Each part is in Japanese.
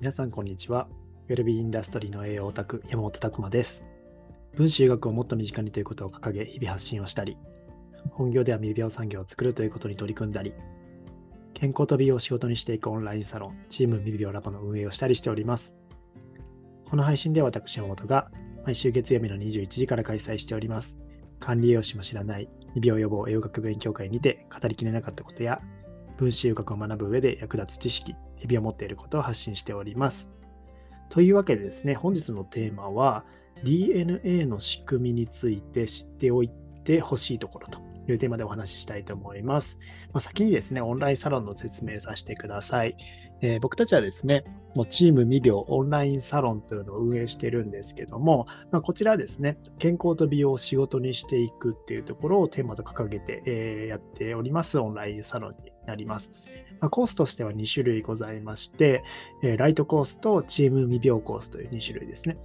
皆さんこんにちは。ウェルビーインダストリーの栄養オタク山本拓馬です。分子医学をもっと身近にということを掲げ、日々発信をしたり、本業では未病産業を作るということに取り組んだり、健康と美容を仕事にしていくオンラインサロン、チーム未病ラボの運営をしたりしております。この配信では私山本が毎週月曜日の21時から開催しております。管理栄養士も知らない未病予防栄養学勉強会にて語りきれなかったことや、分子医学を学ぶ上で役立つ知識、日々を持っていることを発信しております。というわけでですね、本日のテーマは DNA の仕組みについて知っておいてほしいところというテーマでお話ししたいと思います。まあ、先にですね、オンラインサロンの説明させてください。えー僕たちはですね、もうチーム未病オンラインサロンというのを運営してるんですけども、まあ、こちらはですね、健康と美容を仕事にしていくっていうところをテーマと掲げて、えーやっておりますオンラインサロンになります。コースとしては2種類ございまして、ライトコースとチーム未病コースという2種類ですね。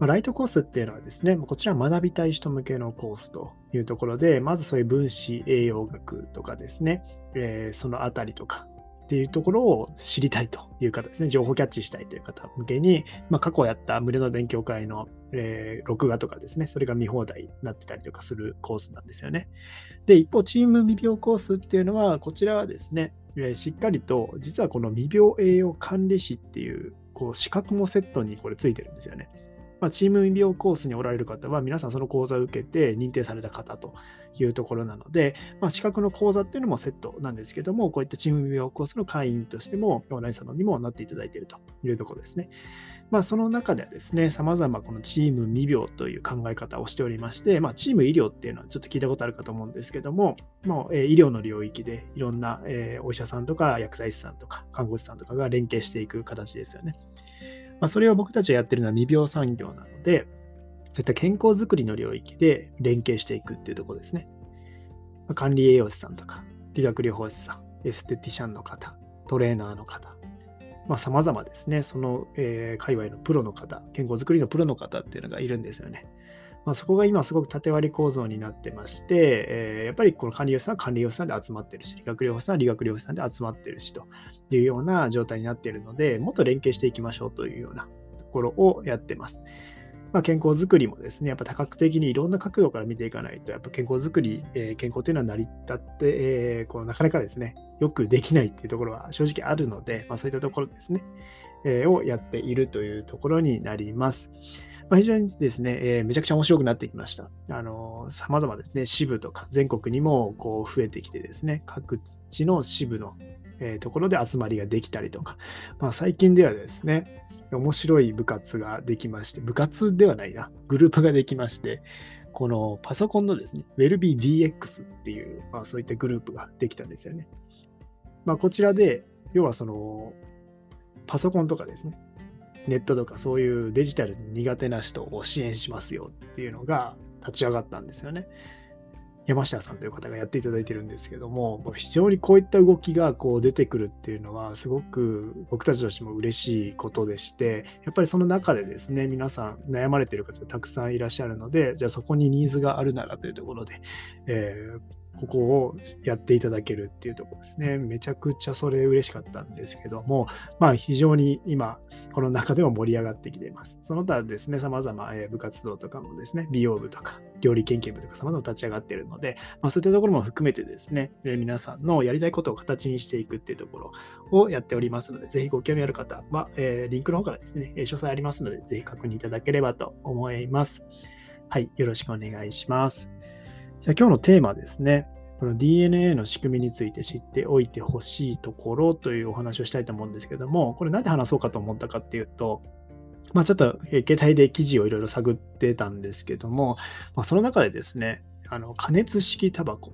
ライトコースっていうのはですね、こちら学びたい人向けのコースというところで、まずそういう分子栄養学とかですね、そのあたりとかっていうところを知りたいという方ですね、情報キャッチしたいという方向けに、まあ、過去やった無料の勉強会の、えー録画とかですね、それが見放題になってたりとかするコースなんですよね。で、一方、チーム未病コースっていうのは、こちらはですね、えーしっかりと、実はこの未病栄養管理士っていう、こう資格もセットにこれついてるんですよね。まあ、チーム未病コースにおられる方は、皆さんその講座を受けて認定された方というところなので、まあ、資格の講座っていうのもセットなんですけども、こういったチーム未病コースの会員としても、オンラインサロンにもなっていただいているというところですね。まあ、その中ではですね、様々このチーム未病という考え方をしておりまして、まあ、チーム医療っていうのはちょっと聞いたことあるかと思うんですけども、もうえー医療の領域でいろんな、お医者さんとか薬剤師さんとか看護師さんとかが連携していく形ですよね。まあ、それを僕たちがやってるのは未病産業なので、そういった健康づくりの領域で連携していくっていうところですね。まあ管理栄養士さんとか、理学療法士さん、エステティシャンの方、トレーナーの方、まあ、様々ですね、その、えー界隈のプロの方、健康づくりのプロの方っていうのがいるんですよね。まあ、そこが今すごく縦割り構造になってまして、えーやっぱりこの管理栄養士さんは管理栄養士さんで集まってるし、理学療法士さんは理学療法士さんで集まってるしというような状態になっているので、もっと連携していきましょうというようなところをやってます。まあ、健康づくりもですね、やっぱ多角的にいろんな角度から見ていかないと、やっぱ健康づくり、えー健康というのは成り立って、えーこうなかなかですね、よくできないっていうところは正直あるので、まあ、そういったところですね、えーをやっているというところになります。まあ、非常にですね、えーめちゃくちゃ面白くなってきました。あのー、様々ですね、支部とか全国にもこう増えてきてですね、各地の支部の、えーところで集まりができたりとか、まあ、最近ではですね、面白い部活ができまして、部活ではないな、グループができまして、このパソコンのですね、ウェルビー DX っていう、まあ、そういったグループができたんですよね。まあ、こちらで、要はその、パソコンとかですね、ネットとかそういうデジタルに苦手な人を支援しますよっていうのが立ち上がったんですよね。山下さんという方がやっていただいてるんですけども、非常にこういった動きがこう出てくるっていうのは、すごく僕たちとしても嬉しいことでして、やっぱりその中でですね、皆さん悩まれてる方がたくさんいらっしゃるので、じゃあそこにニーズがあるならというところで、えーここをやっていただけるっていうところですね。めちゃくちゃそれ嬉しかったんですけども、まあ非常に今、この中でも盛り上がってきています。その他ですね、様々、部活動とかもですね、美容部とか、料理研究部とか様々立ち上がっているので、まあそういったところも含めてですね、皆さんのやりたいことを形にしていくっていうところをやっておりますので、ぜひご興味ある方は、えーリンクの方からですね、詳細ありますので、ぜひ確認いただければと思います。はい、よろしくお願いします。じゃあ今日のテーマですね。この DNA の仕組みについて知っておいてほしいところというお話をしたいと思うんですけども、これなんで話そうかと思ったかっていうと、まあちょっと携帯で記事をいろいろ探ってたんですけども、まあ、その中でですね、あの加熱式タバコ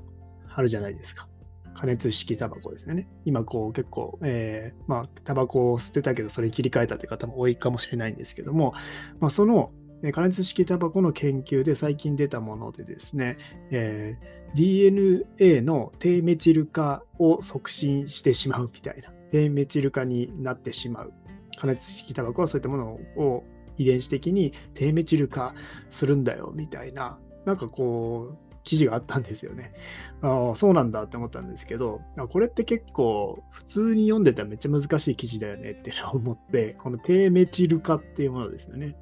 あるじゃないですか。加熱式タバコですよね。今こう結構、えーまあタバコを捨てたけどそれ切り替えたという方も多いかもしれないんですけども、まあ、その加熱式タバコの研究で最近出たものでですね、えー DNA の低メチル化を促進してしまうみたいな、低メチル化になってしまう。加熱式タバコはそういったものを遺伝子的に低メチル化するんだよみたいな、なんかこう、記事があったんですよね。ああ、そうなんだって思ったんですけど、これって結構普通に読んでたらめっちゃ難しい記事だよねって思って、この低メチル化っていうものですよね。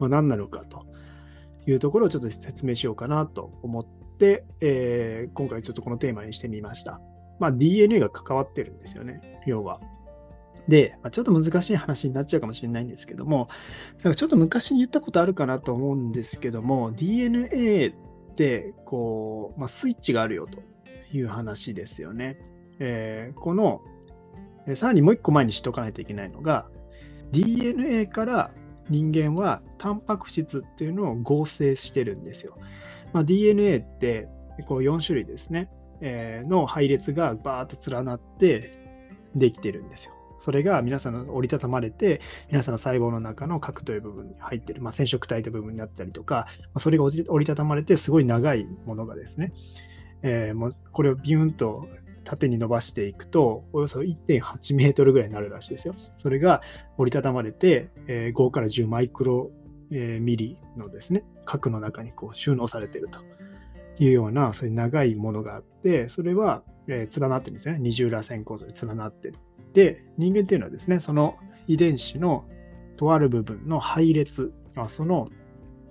まあ、何なのかというところをちょっと説明しようかなと思って、えー、今回ちょっとこのテーマにしてみました。まあ、DNA が関わってるんですよね、要は。で、まあ、ちょっと難しい話になっちゃうかもしれないんですけども、なんかちょっと昔に言ったことあるかなと思うんですけども、DNA ってこう、まあ、スイッチがあるよという話ですよね。えー、この、え、さらにもう一個前に知っておかないといけないのが、DNA から人間はタンパク質っていうのを合成してるんですよ。まあ、DNA ってこう4種類ですね、えー、の配列がバーッと連なってできてるんですよ。それが皆さんの折りたたまれて、皆さんの細胞の中の核という部分に入ってる、まあ、染色体という部分になったりとか、まあ、それが折りたたまれて、すごい長いものがですね、えー、もうこれをビューンと縦に伸ばしていくと、およそ1.8メートルぐらいになるらしいですよ。それが折りたたまれて、えー、5から10マイクロ、ミリのですね、核の中にこう収納されているというような、そういう長いものがあって、それは、連なってるんですよね。二重らせん構造で連なってる。で、人間っていうのはですね、その遺伝子のとある部分の配列、その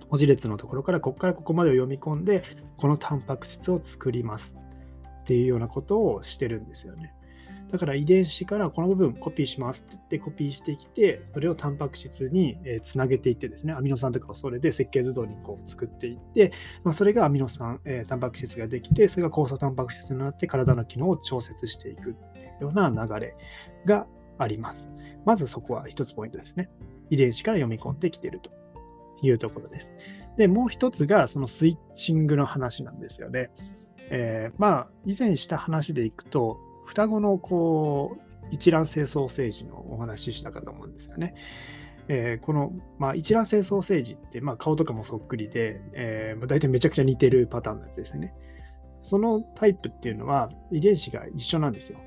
文字列のところからここからここまでを読み込んで、このタンパク質を作りますっていうようなことをしてるんですよね。だから遺伝子からこの部分コピーしますって言ってコピーしてきて、それをタンパク質につなげていってですね、アミノ酸とかをそれで設計図通りにこう作っていって、まあ、それがアミノ酸、え、タンパク質ができて、それが酵素タンパク質になって体の機能を調節していくような流れがあります。まずそこは一つポイントですね。遺伝子から読み込んできてるというところです。で、もう一つがそのスイッチングの話なんですよね。えー、まあ、以前した話でいくと、双子のこう一卵性ソーセージのお話ししたかと思うんですよね。えー、この、まあ、一卵性ソーセージって、まあ、顔とかもそっくりで、えー、大体めちゃくちゃ似てるパターンのやつですよね。そのタイプっていうのは遺伝子が一緒なんですよ。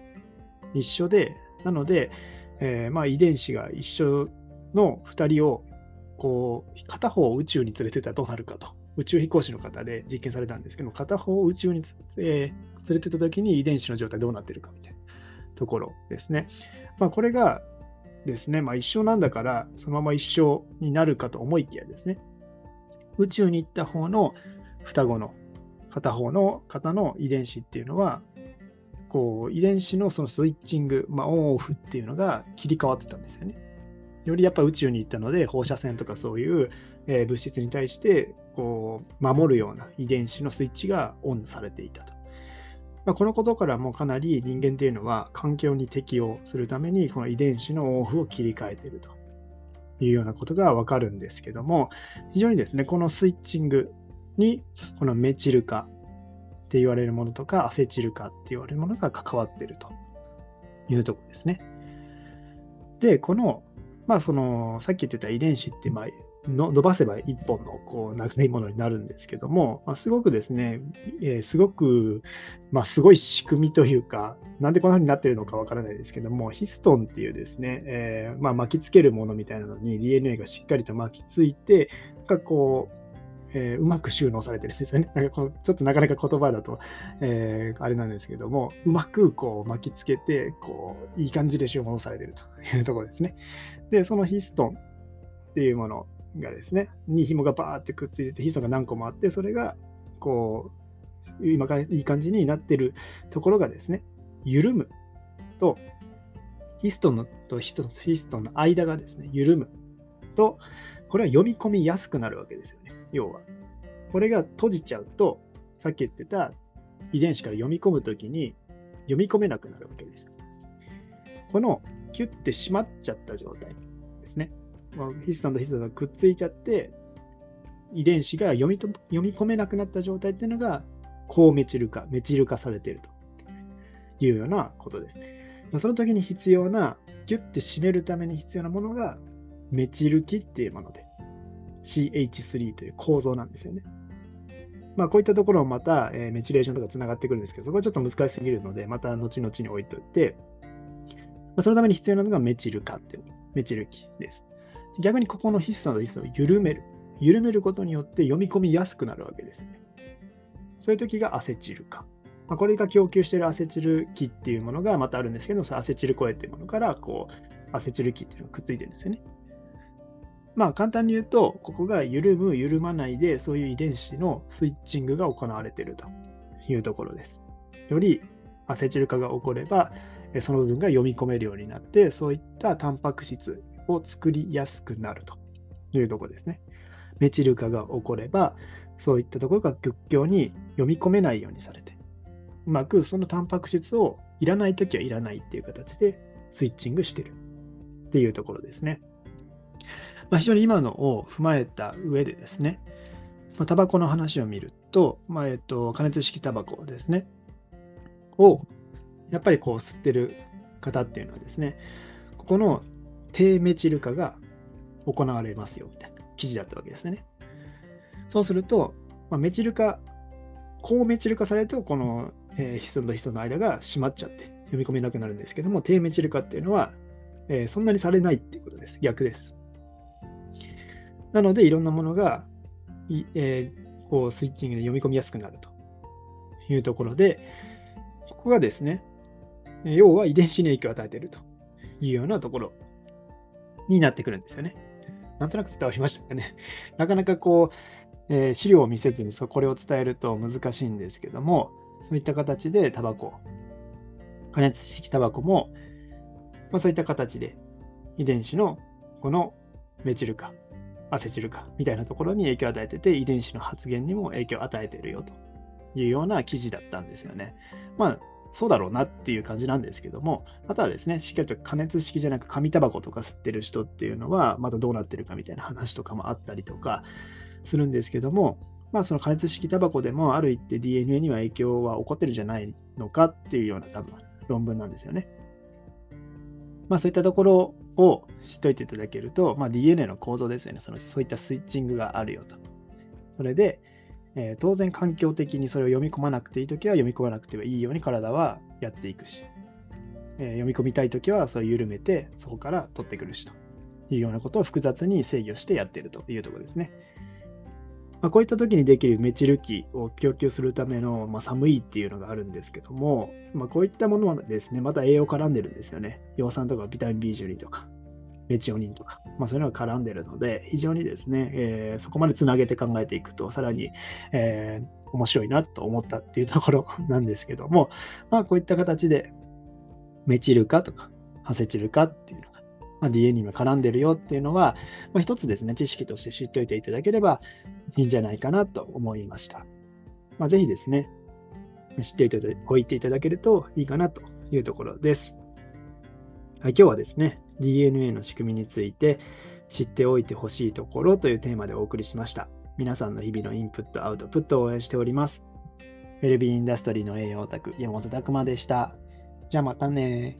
一緒で、なので、えーまあ、遺伝子が一緒の2人をこう片方を宇宙に連れてたらどうなるかと。宇宙飛行士の方で実験されたんですけど片方を宇宙に、えー、連れてった時に遺伝子の状態どうなってるかみたいなところですね。まあ、これがですね、まあ、一緒なんだからそのまま一緒になるかと思いきやですね宇宙に行った方の双子の片方の方の遺伝子っていうのはこう遺伝子のそのスイッチング、まあ、オンオフっていうのが切り替わってたんですよね。よりやっぱ宇宙に行ったので放射線とかそういう、えー、物質に対してこう守るような遺伝子のスイッチがオンされていたと。まあ、このことからもかなり人間っていうのは環境に適応するためにこの遺伝子のオンオフを切り替えているというようなことがわかるんですけども非常にですねこのスイッチングにこのメチル化って言われるものとかアセチル化って言われるものが関わっているというところですね。でこのまあそのさっき言ってた遺伝子ってまあの伸ばせば一本のこう長いものになるんですけども、まあ、すごくですね、えー、すごく、まあ、すごい仕組みというか、なんでこんな風になってるのかわからないですけども、ヒストンっていうですね、えー、まあ、巻きつけるものみたいなのに DNA がしっかりと巻きついて、なんかこう、えー、うまく収納されてるんですよね。なんかこうちょっとなかなか言葉だと、えー、あれなんですけども、うまくこう巻きつけて、こう、いい感じで収納されてると いうところですね。で、そのヒストンっていうものがですね、に紐がバーってくっついてて、ヒストンが何個もあって、それが、こう、今からいい感じになってるところがですね、緩むと、ヒストンとヒストンの間がですね、緩むと、これは読み込みやすくなるわけですよ、要は。これが閉じちゃうと、さっき言ってた遺伝子から読み込むときに読み込めなくなるわけです。このキュッて閉まっちゃった状態ですね。ヒストンとヒストンがくっついちゃって、遺伝子が読みと読み込めなくなった状態っていうのが、高メチル化、メチル化されているというようなことです。その時に必要な、ギュッて締めるために必要なものが、メチル基っていうもので、CH3 という構造なんですよね。まあ、こういったところもまた、えー、メチレーションとかつながってくるんですけど、そこはちょっと難しすぎるので、また後々に置いといて、まあ、そのために必要なのがメチル化っていう、メチル基です。逆にここのヒストンとヒストを緩める。緩めることによって読み込みやすくなるわけですね。そういう時がアセチル化。まあ、これが供給しているアセチル基っていうものがまたあるんですけど、そのアセチルコエっていうものからこうアセチル基っていうのがくっついてるんですよね。まあ簡単に言うと、ここが緩む、緩まないで、そういう遺伝子のスイッチングが行われているというところです。よりアセチル化が起これば、その部分が読み込めるようになって、そういったタンパク質を作りやすくなるというところですね。メチル化が起これば、そういったところが極境に読み込めないようにされて、うまくそのタンパク質をいらないときはいらないっていう形でスイッチングしてるっていうところですね。まあ、非常に今のを踏まえた上でですね、まあ、タバコの話を見ると、まあ、えっと、加熱式タバコですね、をやっぱりこう吸ってる方っていうのはですね、ここの低メチル化が行われますよみたいな記事だったわけですね。そうすると、まあ、メチル化、高メチル化されると、この、えー、ヒストンとヒストンの間が閉まっちゃって読み込めなくなるんですけども、低メチル化っていうのは、えー、そんなにされないっていうことです。逆です。なので、いろんなものが、えー、こうスイッチングで読み込みやすくなるというところで、ここがですね、要は遺伝子に影響を与えているというようなところになってくるんですよね。なんとなく伝わりましたかね。なかなかこう、えー、資料を見せずにそこれを伝えると難しいんですけども、そういった形でタバコ、加熱式タバコも、まあ、そういった形で遺伝子のこのメチル化、アセチル化みたいなところに影響を与えてて、遺伝子の発現にも影響を与えているよというような記事だったんですよね。まあ、そうだろうなっていう感じなんですけども、あとはですね、しっかりと加熱式じゃなく紙タバコとか吸ってる人っていうのは、またどうなってるかみたいな話とかもあったりとかするんですけども、まあその加熱式タバコでもある一定 DNA には影響は起こってるんじゃないのかっていうような多分論文なんですよね。まあそういったところを知っておいていただけると、まあ、DNA の構造ですよねその。そういったスイッチングがあるよと。それで、えー、当然環境的にそれを読み込まなくていいときは読み込まなくてはいいように体はやっていくし、えー、読み込みたいときはそれを緩めてそこから取ってくるしというようなことを複雑に制御してやっているというところですね。まあ、こういった時にできるメチル基を供給するための、まあ、寒いっていうのがあるんですけども、まあ、こういったものはですね、また栄養絡んでるんですよね。葉酸とかビタミン B12 とか、メチオニンとか、まあ、そういうのが絡んでるので、非常にですね、えー、そこまでつなげて考えていくと、さらに、えー、面白いなと思ったっていうところ なんですけども、まあ、こういった形で、メチル化とか、ハセチル化っていうの、まあ、DNA にも絡んでるよっていうのは、まあ、一つですね、知識として知っておいていただければいいんじゃないかなと思いました。まあ、ぜひですね、知っておいていただけるといいかなというところです。はい、今日はですね、DNA の仕組みについて知っておいてほしいところというテーマでお送りしました。皆さんの日々のインプット、アウトプットを応援しております。ウェルビーインダストリーの栄養オタク、山本拓馬でした。じゃあまたね